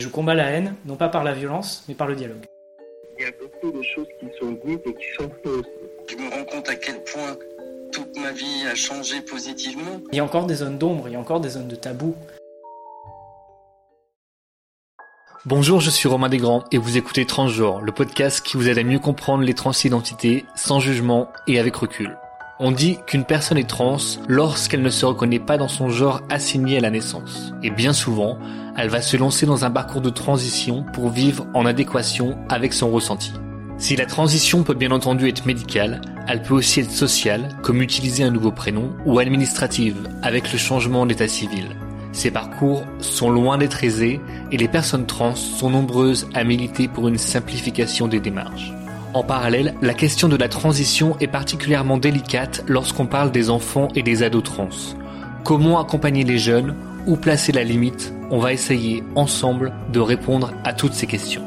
Je combats la haine, non pas par la violence, mais par le dialogue. Il y a beaucoup de choses qui sont dites et qui sont fausses. Je me rends compte à quel point toute ma vie a changé positivement. Il y a encore des zones d'ombre, il y a encore des zones de tabou. Bonjour, je suis Romain Desgrands et vous écoutez Transgenre, le podcast qui vous aide à mieux comprendre les transidentités sans jugement et avec recul. On dit qu'une personne est trans lorsqu'elle ne se reconnaît pas dans son genre assigné à la naissance. Et bien souvent, elle va se lancer dans un parcours de transition pour vivre en adéquation avec son ressenti. Si la transition peut bien entendu être médicale, elle peut aussi être sociale, comme utiliser un nouveau prénom, ou administrative, avec le changement d'état civil. Ces parcours sont loin d'être aisés et les personnes trans sont nombreuses à militer pour une simplification des démarches. En parallèle, la question de la transition est particulièrement délicate lorsqu'on parle des enfants et des ados trans. Comment accompagner les jeunes? Où placer la limite? On va essayer ensemble de répondre à toutes ces questions.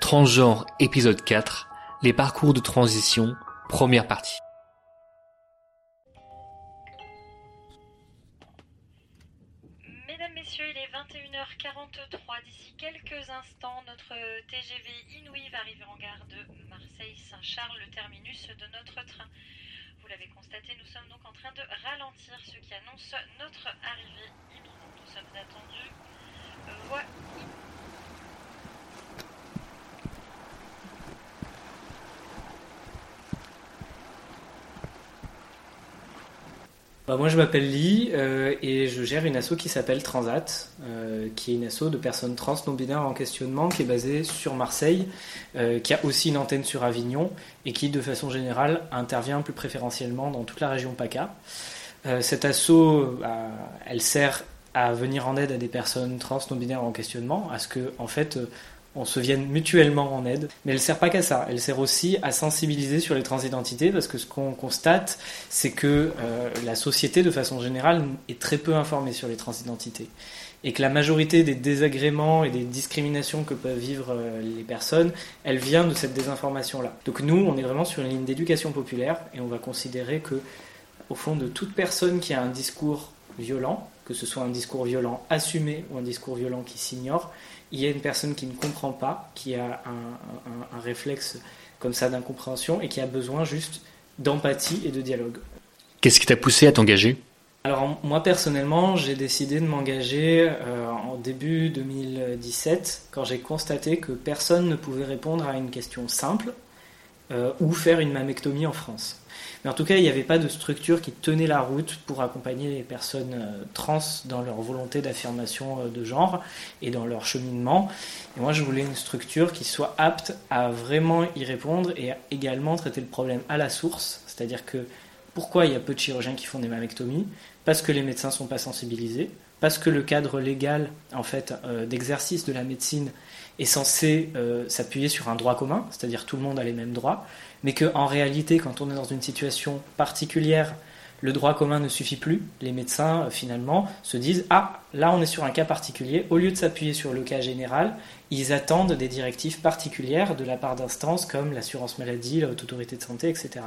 Transgenre épisode 4, les parcours de transition, première partie. Messieurs, il est 21h43. D'ici quelques instants, notre TGV Inouï va arriver en gare de Marseille-Saint-Charles, le terminus de notre train. Vous l'avez constaté, nous sommes donc en train de ralentir, ce qui annonce notre arrivée imminente. Nous sommes attendus. Voilà. Bah, moi je m'appelle Lee euh, et je gère une asso qui s'appelle Transat, euh, qui est une asso de personnes trans non binaires en questionnement qui est basée sur Marseille, euh, qui a aussi une antenne sur Avignon et qui de façon générale intervient plus préférentiellement dans toute la région PACA. Cette asso, bah, elle sert à venir en aide à des personnes trans non binaires en questionnement, à ce que en fait on se vienne mutuellement en aide. Mais elle sert pas qu'à ça, elle sert aussi à sensibiliser sur les transidentités parce que ce qu'on constate, c'est que euh, la société de façon générale est très peu informée sur les transidentités et que la majorité des désagréments et des discriminations que peuvent vivre euh, les personnes, elle vient de cette désinformation-là. Donc nous, on est vraiment sur une ligne d'éducation populaire et on va considérer que, au fond, de toute personne qui a un discours violent, que ce soit un discours violent assumé ou un discours violent qui s'ignore, il y a une personne qui ne comprend pas, qui a un, un, un réflexe comme ça d'incompréhension et qui a besoin juste d'empathie et de dialogue. Qu'est-ce qui t'a poussé à t'engager? Alors moi personnellement, j'ai décidé de m'engager euh, en début 2017 quand j'ai constaté que personne ne pouvait répondre à une question simple euh, ou faire une mammectomie en France. Mais en tout cas, il n'y avait pas de structure qui tenait la route pour accompagner les personnes euh, trans dans leur volonté d'affirmation euh, de genre et dans leur cheminement. Et moi, je voulais une structure qui soit apte à vraiment y répondre et à également traiter le problème à la source, c'est-à-dire que pourquoi il y a peu de chirurgiens qui font des mammectomies Parce que les médecins ne sont pas sensibilisés, parce que le cadre légal en fait d'exercice de la médecine est censé euh, s'appuyer sur un droit commun, c'est-à-dire tout le monde a les mêmes droits, mais qu'en réalité, quand on est dans une situation particulière, le droit commun ne suffit plus. Les médecins, euh, finalement, se disent Ah, là, on est sur un cas particulier. Au lieu de s'appuyer sur le cas général, ils attendent des directives particulières de la part d'instances comme l'assurance maladie, la haute autorité de santé, etc.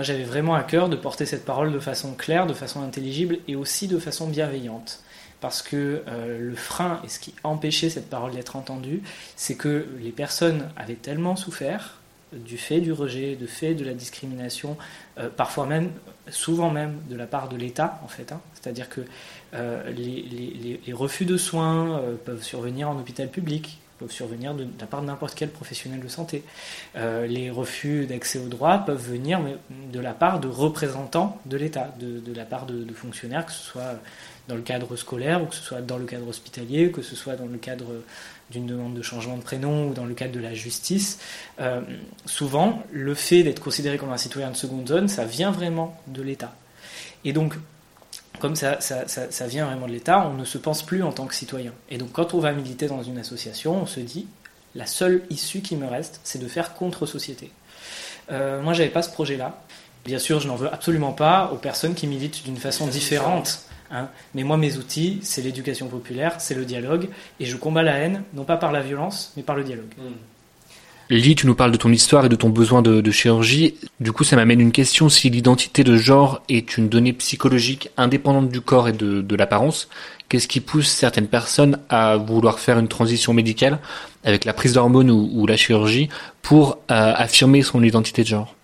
J'avais vraiment à cœur de porter cette parole de façon claire, de façon intelligible et aussi de façon bienveillante parce que euh, le frein et ce qui empêchait cette parole d'être entendue, c'est que les personnes avaient tellement souffert du fait du rejet, du fait de la discrimination, euh, parfois même, souvent même de la part de l'État, en fait. Hein. C'est-à-dire que euh, les, refus de soins peuvent survenir en hôpital public, peuvent survenir de, la part de n'importe quel professionnel de santé. Euh, les refus d'accès aux droits peuvent venir de la part de représentants de l'État, de, la part de, fonctionnaires, que ce soit dans le cadre scolaire ou que ce soit dans le cadre hospitalier, que ce soit dans le cadre d'une demande de changement de prénom ou dans le cadre de la justice. Euh, souvent, le fait d'être considéré comme un citoyen de seconde zone, ça vient vraiment de l'État. Et donc, comme ça, ça, ça, ça, vient vraiment de l'État, on ne se pense plus en tant que citoyen. Et donc quand on va militer dans une association, on se dit, la seule issue qui me reste, c'est de faire contre-société. Euh, moi, j'avais pas ce projet-là. Bien sûr, je n'en veux absolument pas aux personnes qui militent d'une façon différente. Hein. Mais moi, mes outils, c'est l'éducation populaire, c'est le dialogue, et je combats la haine, non pas par la violence, mais par le dialogue. Mmh. Lily, tu nous parles de ton histoire et de ton besoin de, chirurgie. Du coup, ça m'amène une question. Si l'identité de genre est une donnée psychologique indépendante du corps et de, l'apparence, qu'est-ce qui pousse certaines personnes à vouloir faire une transition médicale avec la prise d'hormones ou, la chirurgie pour euh, affirmer son identité de genre?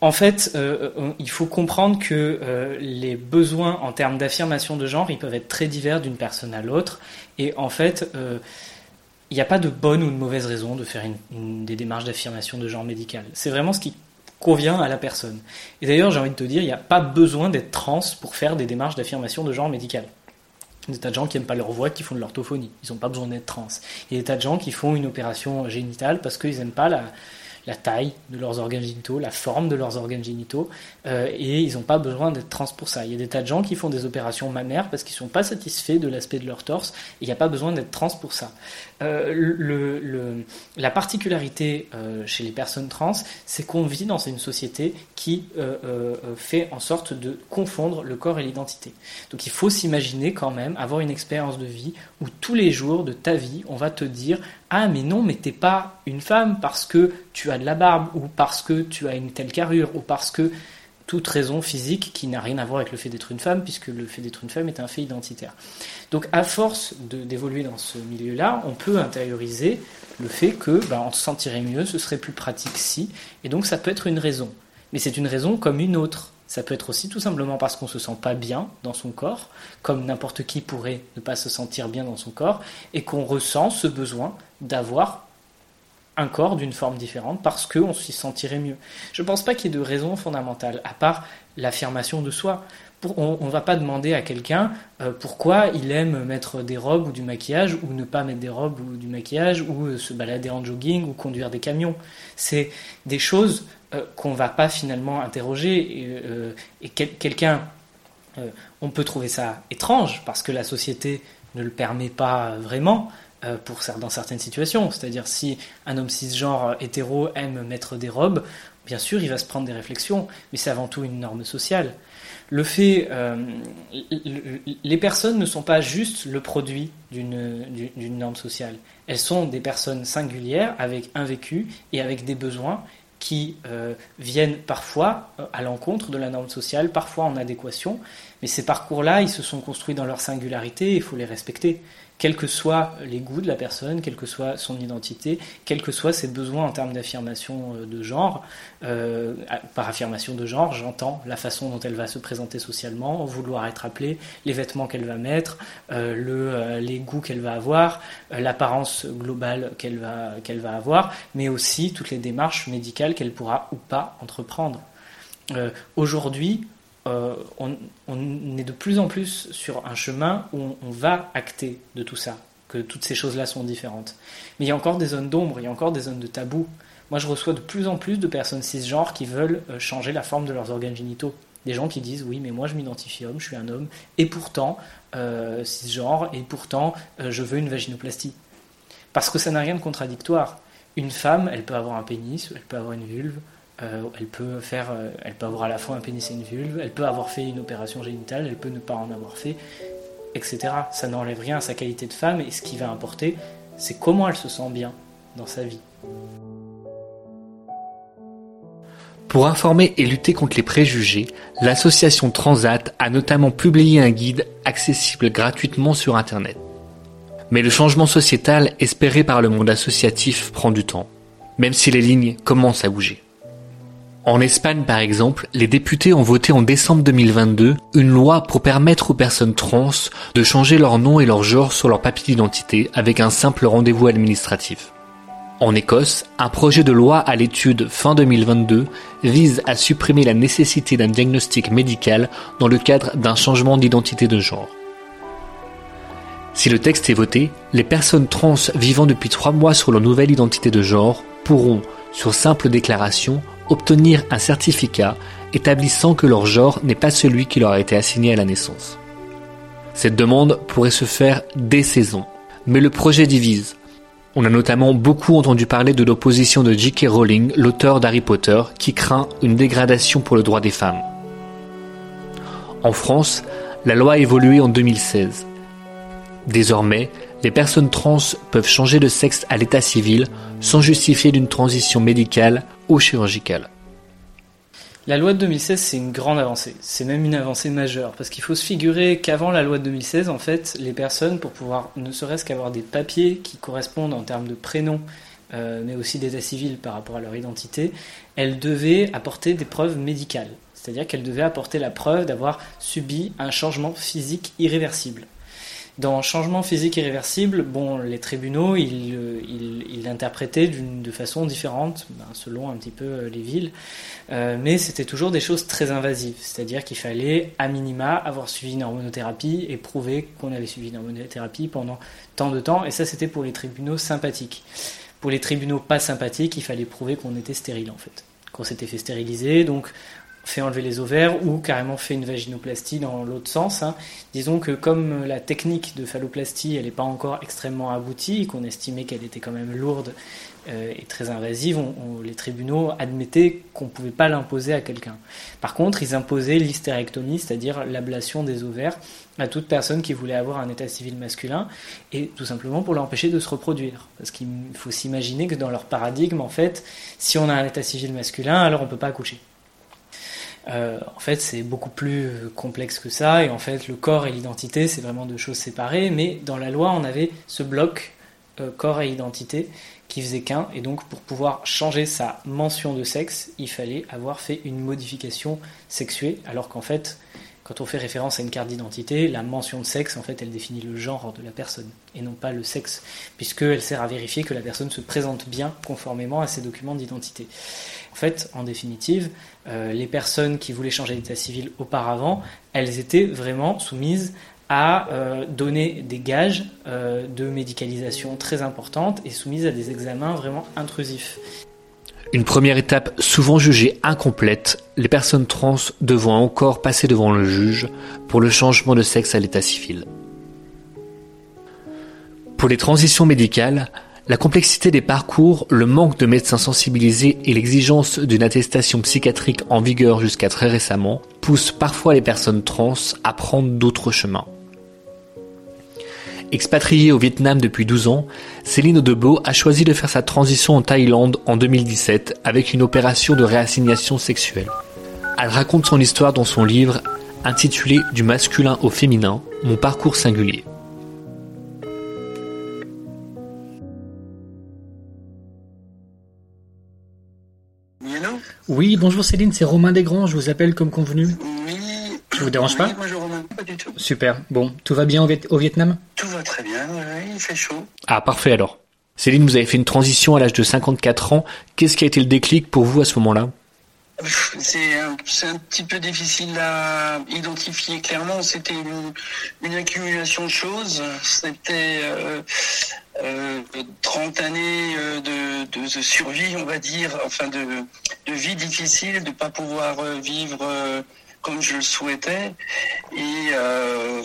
En fait, euh, il faut comprendre que euh, les besoins en termes d'affirmation de genre, ils peuvent être très divers d'une personne à l'autre. Et en fait, il n'y a pas de bonne ou de mauvaise raison de faire des démarches d'affirmation de genre médical. C'est vraiment ce qui convient à la personne. Et d'ailleurs, j'ai envie de te dire, il n'y a pas besoin d'être trans pour faire des démarches d'affirmation de genre médical. Il y a des tas de gens qui n'aiment pas leur voix, qui font de l'orthophonie. Ils n'ont pas besoin d'être trans. Il y a des tas de gens qui font une opération génitale parce qu'ils n'aiment pas la, la taille de leurs organes génitaux, la forme de leurs organes génitaux, euh, et ils n'ont pas besoin d'être trans pour ça. Il y a des tas de gens qui font des opérations mammaires parce qu'ils ne sont pas satisfaits de l'aspect de leur torse, et il n'y a pas besoin d'être trans pour ça. Euh, la particularité euh, chez les personnes trans, c'est qu'on vit dans une société qui fait en sorte de confondre le corps et l'identité. Donc il faut s'imaginer quand même avoir une expérience de vie où tous les jours de ta vie, on va te dire ah mais non mais t'es pas une femme parce que tu as de la barbe ou parce que tu as une telle carrure ou parce que toute raison physique qui n'a rien à voir avec le fait d'être une femme, puisque le fait d'être une femme est un fait identitaire. Donc à force d'évoluer dans ce milieu-là, on peut intérioriser le fait que ben, on se sentirait mieux, ce serait plus pratique si, et donc ça peut être une raison. Mais c'est une raison comme une autre. Ça peut être aussi tout simplement parce qu'on se sent pas bien dans son corps, comme n'importe qui pourrait ne pas se sentir bien dans son corps, et qu'on ressent ce besoin d'avoir un corps d'une forme différente parce qu'on s'y sentirait mieux. Je ne pense pas qu'il y ait de raison fondamentale, à part l'affirmation de soi. On ne va pas demander à quelqu'un euh, pourquoi il aime mettre des robes ou du maquillage, ou ne pas mettre des robes ou du maquillage, ou euh, se balader en jogging, ou conduire des camions. C'est des choses euh, qu'on ne va pas finalement interroger. Et, euh, quelqu'un, euh, on peut trouver ça étrange, parce que la société ne le permet pas vraiment, pour, dans certaines situations. C'est-à-dire si un homme cisgenre hétéro aime mettre des robes, bien sûr, il va se prendre des réflexions, mais c'est avant tout une norme sociale. Le fait, les personnes ne sont pas juste le produit d'une norme sociale. Elles sont des personnes singulières avec un vécu et avec des besoins qui euh, viennent parfois à l'encontre de la norme sociale, parfois en adéquation. Mais ces parcours-là, ils se sont construits dans leur singularité, il faut les respecter quels que soient les goûts de la personne, quelle que soit son identité, quels que soient ses besoins en termes d'affirmation de genre. Euh, par affirmation de genre, j'entends la façon dont elle va se présenter socialement, vouloir être appelée, les vêtements qu'elle va mettre, euh, le, euh, les goûts qu'elle va avoir, euh, l'apparence globale qu'elle va, qu'elle va avoir, mais aussi toutes les démarches médicales qu'elle pourra ou pas entreprendre. Euh, aujourd'hui, euh, on, est de plus en plus sur un chemin où on, va acter de tout ça, que toutes ces choses-là sont différentes. Mais il y a encore des zones d'ombre, il y a encore des zones de tabou. Moi, je reçois de plus en plus de personnes cisgenres qui veulent euh, changer la forme de leurs organes génitaux. Des gens qui disent oui, mais moi je m'identifie homme, je suis un homme, et pourtant euh, cisgenre, et pourtant je veux une vaginoplastie. Parce que ça n'a rien de contradictoire. Une femme, elle peut avoir un pénis, elle peut avoir une vulve, euh, elle peut euh, elle peut avoir à la fois un pénis et une vulve, elle peut avoir fait une opération génitale, elle peut ne pas en avoir fait, etc. Ça n'enlève rien à sa qualité de femme et ce qui va importer, c'est comment elle se sent bien dans sa vie. Pour informer et lutter contre les préjugés, l'association Transat a notamment publié un guide accessible gratuitement sur Internet. Mais le changement sociétal espéré par le monde associatif prend du temps, même si les lignes commencent à bouger. En Espagne, par exemple, les députés ont voté en décembre 2022 une loi pour permettre aux personnes trans de changer leur nom et leur genre sur leur papier d'identité avec un simple rendez-vous administratif. En Écosse, un projet de loi à l'étude fin 2022 vise à supprimer la nécessité d'un diagnostic médical dans le cadre d'un changement d'identité de genre. Si le texte est voté, les personnes trans vivant depuis trois mois sur leur nouvelle identité de genre pourront, sur simple déclaration, obtenir un certificat établissant que leur genre n'est pas celui qui leur a été assigné à la naissance. Cette demande pourrait se faire dès 16 ans, mais le projet divise. On a notamment beaucoup entendu parler de l'opposition de J.K. Rowling, l'auteur d'Harry Potter, qui craint une dégradation pour le droit des femmes. En France, la loi a évolué en 2016. Désormais, les personnes trans peuvent changer de sexe à l'état civil sans justifier d'une transition médicale ou chirurgicale. La loi de 2016, c'est une grande avancée. C'est même une avancée majeure. Parce qu'il faut se figurer qu'avant la loi de 2016, en fait, les personnes, pour pouvoir ne serait-ce qu'avoir des papiers qui correspondent en termes de prénom, euh, mais aussi d'état civil par rapport à leur identité, elles devaient apporter des preuves médicales. C'est-à-dire qu'elles devaient apporter la preuve d'avoir subi un changement physique irréversible. Dans changement physique irréversible, bon, les tribunaux, ils il, l'interprétaient de façon différente, ben, selon un petit peu euh, les villes, euh, mais c'était toujours des choses très invasives, c'est-à-dire qu'il fallait, à minima, avoir suivi une hormonothérapie et prouver qu'on avait suivi une hormonothérapie pendant tant de temps, et ça c'était pour les tribunaux sympathiques. Pour les tribunaux pas sympathiques, il fallait prouver qu'on était stérile en fait, qu'on s'était fait stériliser, donc fait enlever les ovaires ou carrément fait une vaginoplastie dans l'autre sens. Hein. Disons que comme la technique de phalloplastie elle n'est pas encore extrêmement aboutie, qu'on estimait qu'elle était quand même lourde euh, et très invasive, les tribunaux admettaient qu'on ne pouvait pas l'imposer à quelqu'un. Par contre, ils imposaient l'hystérectomie, c'est-à-dire l'ablation des ovaires, à toute personne qui voulait avoir un état civil masculin, et tout simplement pour l'empêcher de se reproduire. Parce qu'il faut s'imaginer que dans leur paradigme, en fait, si on a un état civil masculin, alors on ne peut pas accoucher. Euh, en fait, c'est beaucoup plus complexe que ça, et en fait, le corps et l'identité, c'est vraiment deux choses séparées, mais dans la loi, on avait ce bloc euh, corps et identité qui faisait qu'un, et donc pour pouvoir changer sa mention de sexe, il fallait avoir fait une modification sexuée, alors qu'en fait, quand on fait référence à une carte d'identité, la mention de sexe, en fait, elle définit le genre de la personne et non pas le sexe, puisqu'elle sert à vérifier que la personne se présente bien conformément à ses documents d'identité. En fait, en définitive, euh, les personnes qui voulaient changer d'état civil auparavant, elles étaient vraiment soumises à euh, donner des gages euh, de médicalisation très importantes et soumises à des examens vraiment intrusifs. Une première étape souvent jugée incomplète, les personnes trans devant encore passer devant le juge pour le changement de sexe à l'état civil. Pour les transitions médicales, la complexité des parcours, le manque de médecins sensibilisés et l'exigence d'une attestation psychiatrique en vigueur jusqu'à très récemment poussent parfois les personnes trans à prendre d'autres chemins. Expatriée au Vietnam depuis 12 ans, Céline Audebeau a choisi de faire sa transition en Thaïlande en 2017 avec une opération de réassignation sexuelle. Elle raconte son histoire dans son livre intitulé Du masculin au féminin, mon parcours singulier. Oui, bonjour Céline, c'est Romain Desgrands, je vous appelle comme convenu. Je vous dérange pas? Pas du tout. Super. Bon, tout va bien au, Vietnam? Tout va très bien, il fait chaud. Ah, parfait alors. Céline, vous avez fait une transition à l'âge de 54 ans. Qu'est-ce qui a été le déclic pour vous à ce moment-là? C'est un, un, petit peu difficile à identifier clairement. C'était une, accumulation de choses. C'était euh, 30 euh, années euh, de, de, survie, on va dire, enfin de, de vie difficile, de pas pouvoir vivre comme je le souhaitais. Et euh,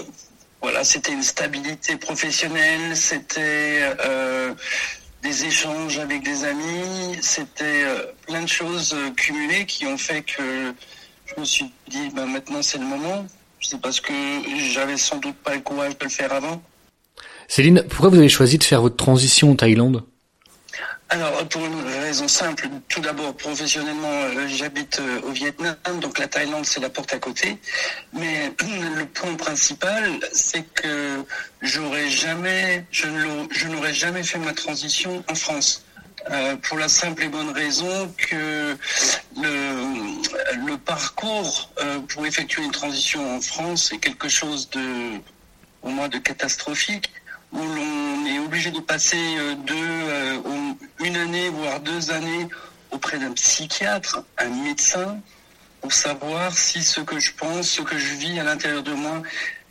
voilà, c'était une stabilité professionnelle, c'était euh, des échanges avec des amis, c'était euh, plein de choses cumulées qui ont fait que je me suis dit, bah, maintenant c'est le moment. C'est parce que j'avais sans doute pas le courage de le faire avant. Céline, pourquoi vous avez choisi de faire votre transition en Thaïlande? Alors, pour une raison simple, tout d'abord, professionnellement, euh, j'habite euh, au Vietnam, donc la Thaïlande, c'est la porte à côté. Mais le point principal, c'est que j'aurais jamais, je n'aurais jamais fait ma transition en France. Euh, pour la simple et bonne raison que le, parcours pour effectuer une transition en France est quelque chose de, au moins de catastrophique où l'on est obligé de passer euh, euh, une année, voire deux années auprès d'un psychiatre, un médecin, pour savoir si ce que je pense, ce que je vis à l'intérieur de moi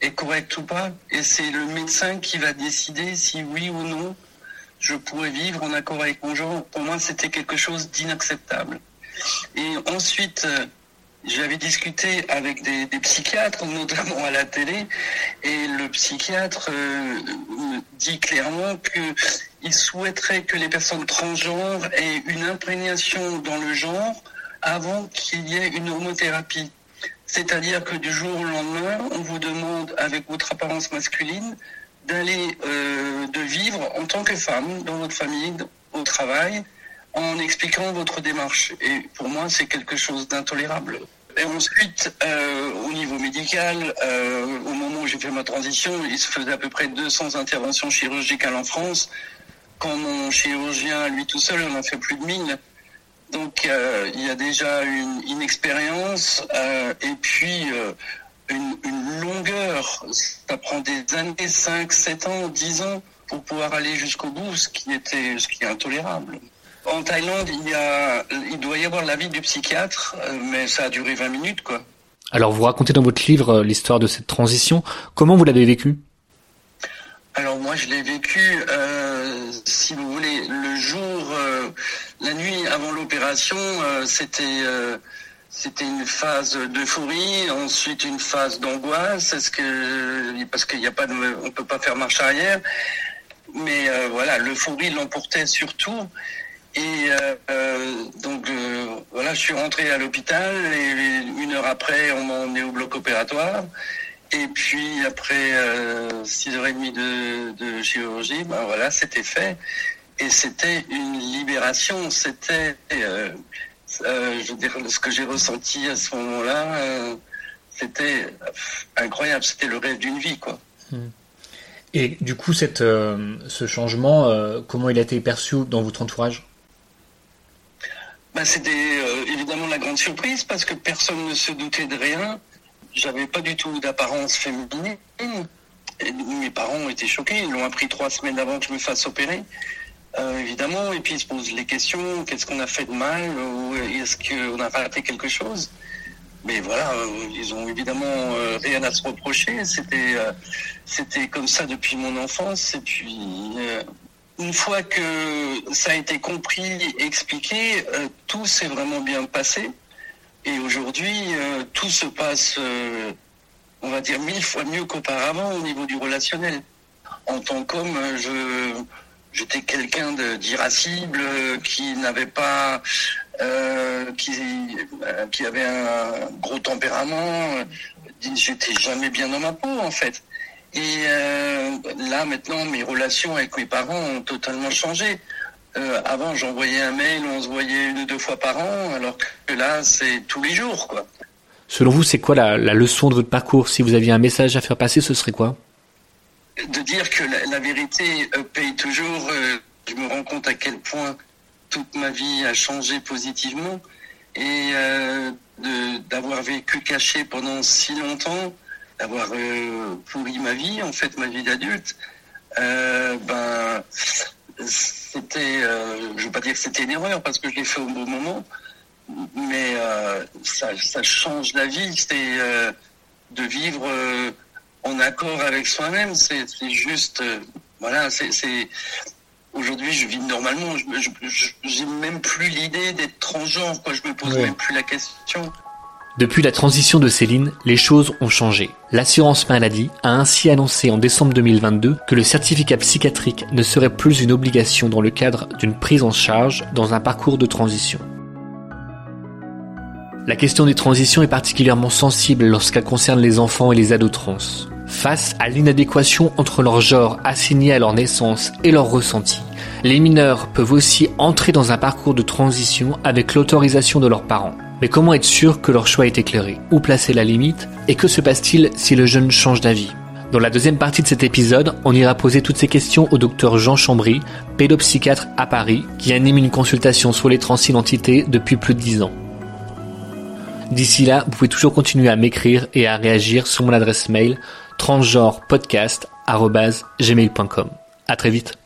est correct ou pas. Et c'est le médecin qui va décider si oui ou non je pourrais vivre en accord avec mon genre. Pour moi, c'était quelque chose d'inacceptable. Et ensuite, euh, j'avais discuté avec des, psychiatres, notamment à la télé, et le psychiatre euh, dit clairement qu'il souhaiterait que les personnes transgenres aient une imprégnation dans le genre avant qu'il y ait une homothérapie. C'est-à-dire que du jour au lendemain, on vous demande, avec votre apparence masculine, d'aller, euh, de vivre en tant que femme dans votre famille, au travail, en expliquant votre démarche. Et pour moi, c'est quelque chose d'intolérable. Et ensuite, euh, au niveau médical, euh, au moment où j'ai fait ma transition, il se faisait à peu près 200 interventions chirurgicales en France. Quand mon chirurgien, lui tout seul, en fait plus de 1000. Donc, euh, il y a déjà une, une expérience euh, et puis une, une longueur. Ça prend des années, 5, 7 ans, 10 ans pour pouvoir aller jusqu'au bout, ce qui était, ce qui est intolérable. En Thaïlande, il, y a, il doit y avoir l'avis du psychiatre, euh, mais ça a duré 20 minutes, quoi. Alors vous racontez dans votre livre euh, l'histoire de cette transition. Comment vous l'avez vécue? Alors moi, je l'ai vécu, euh, si vous voulez, le jour, euh, la nuit avant l'opération, euh, c'était c'était une phase d'euphorie, ensuite une phase d'angoisse, est-ce que parce qu'il n'y a pas de, on peut pas faire marche arrière, mais euh, voilà, l'euphorie l'emportait surtout. Et euh, euh, donc euh, voilà, je suis rentré à l'hôpital et une heure après, on m'a emmené au bloc opératoire. Et puis après euh, six heures et demie de, de chirurgie, ben voilà, c'était fait. Et c'était une libération. C'était, je veux dire, ce que j'ai ressenti à ce moment-là, c'était incroyable. C'était le rêve d'une vie, quoi. Et du coup, cette, ce changement, comment il a été perçu dans votre entourage? Ben, c'était euh, évidemment la grande surprise parce que personne ne se doutait de rien. J'avais pas du tout d'apparence féminine. Et mes parents ont été choqués. Ils l'ont appris trois semaines avant que je me fasse opérer. Euh, évidemment, et puis ils se posent les questions, qu'est-ce qu'on a fait de mal, ou est-ce qu'on a raté quelque chose? Mais voilà, euh, ils ont évidemment euh, rien à se reprocher, c'était euh, c'était comme ça depuis mon enfance, et puis euh, une fois que ça a été compris, expliqué, euh, tout s'est vraiment bien passé, et aujourd'hui, euh, tout se passe, euh, on va dire, mille fois mieux qu'auparavant au niveau du relationnel. En tant qu'homme, je j'étais quelqu'un d'irascible, qui n'avait pas, qui, qui avait un gros tempérament. J'étais jamais bien dans ma peau en fait. Et euh, là maintenant, mes relations avec mes parents ont totalement changé. Euh, avant, j'envoyais un mail, on se voyait une ou deux fois par an, alors que là, c'est tous les jours, quoi. Selon vous, c'est quoi la, la leçon de votre parcours? Si vous aviez un message à faire passer, ce serait quoi? De dire que la, la vérité euh, paye toujours, je me rends compte à quel point toute ma vie a changé positivement et d'avoir vécu caché pendant si longtemps, d'avoir euh, pourri ma vie, en fait ma vie d'adulte, euh, ben c'était, euh, je veux pas dire que c'était une erreur parce que je l'ai fait au bon moment, mais euh, ça, ça change la vie, c'est euh, de vivre en accord avec soi-même. C'est juste, voilà, c'est aujourd'hui je vis normalement. Je j'ai même plus l'idée d'être transgenre. Quoi, je me pose Ouais. même plus la question. Depuis la transition de Céline, les choses ont changé. L'assurance maladie a ainsi annoncé en décembre 2022 que le certificat psychiatrique ne serait plus une obligation dans le cadre d'une prise en charge dans un parcours de transition. La question des transitions est particulièrement sensible lorsqu'elle concerne les enfants et les ados trans. Face à l'inadéquation entre leur genre assigné à leur naissance et leur ressenti, les mineurs peuvent aussi entrer dans un parcours de transition avec l'autorisation de leurs parents. Mais comment être sûr que leur choix est éclairé? Où placer la limite? Et que se passe-t-il si le jeune change d'avis? Dans la deuxième partie de cet épisode, on ira poser toutes ces questions au docteur Jean Chambry, pédopsychiatre à Paris, qui anime une consultation sur les transidentités depuis plus de 10 ans. D'ici là, vous pouvez toujours continuer à m'écrire et à réagir sur mon adresse mail transgenrepodcast.gmail.com. À très vite.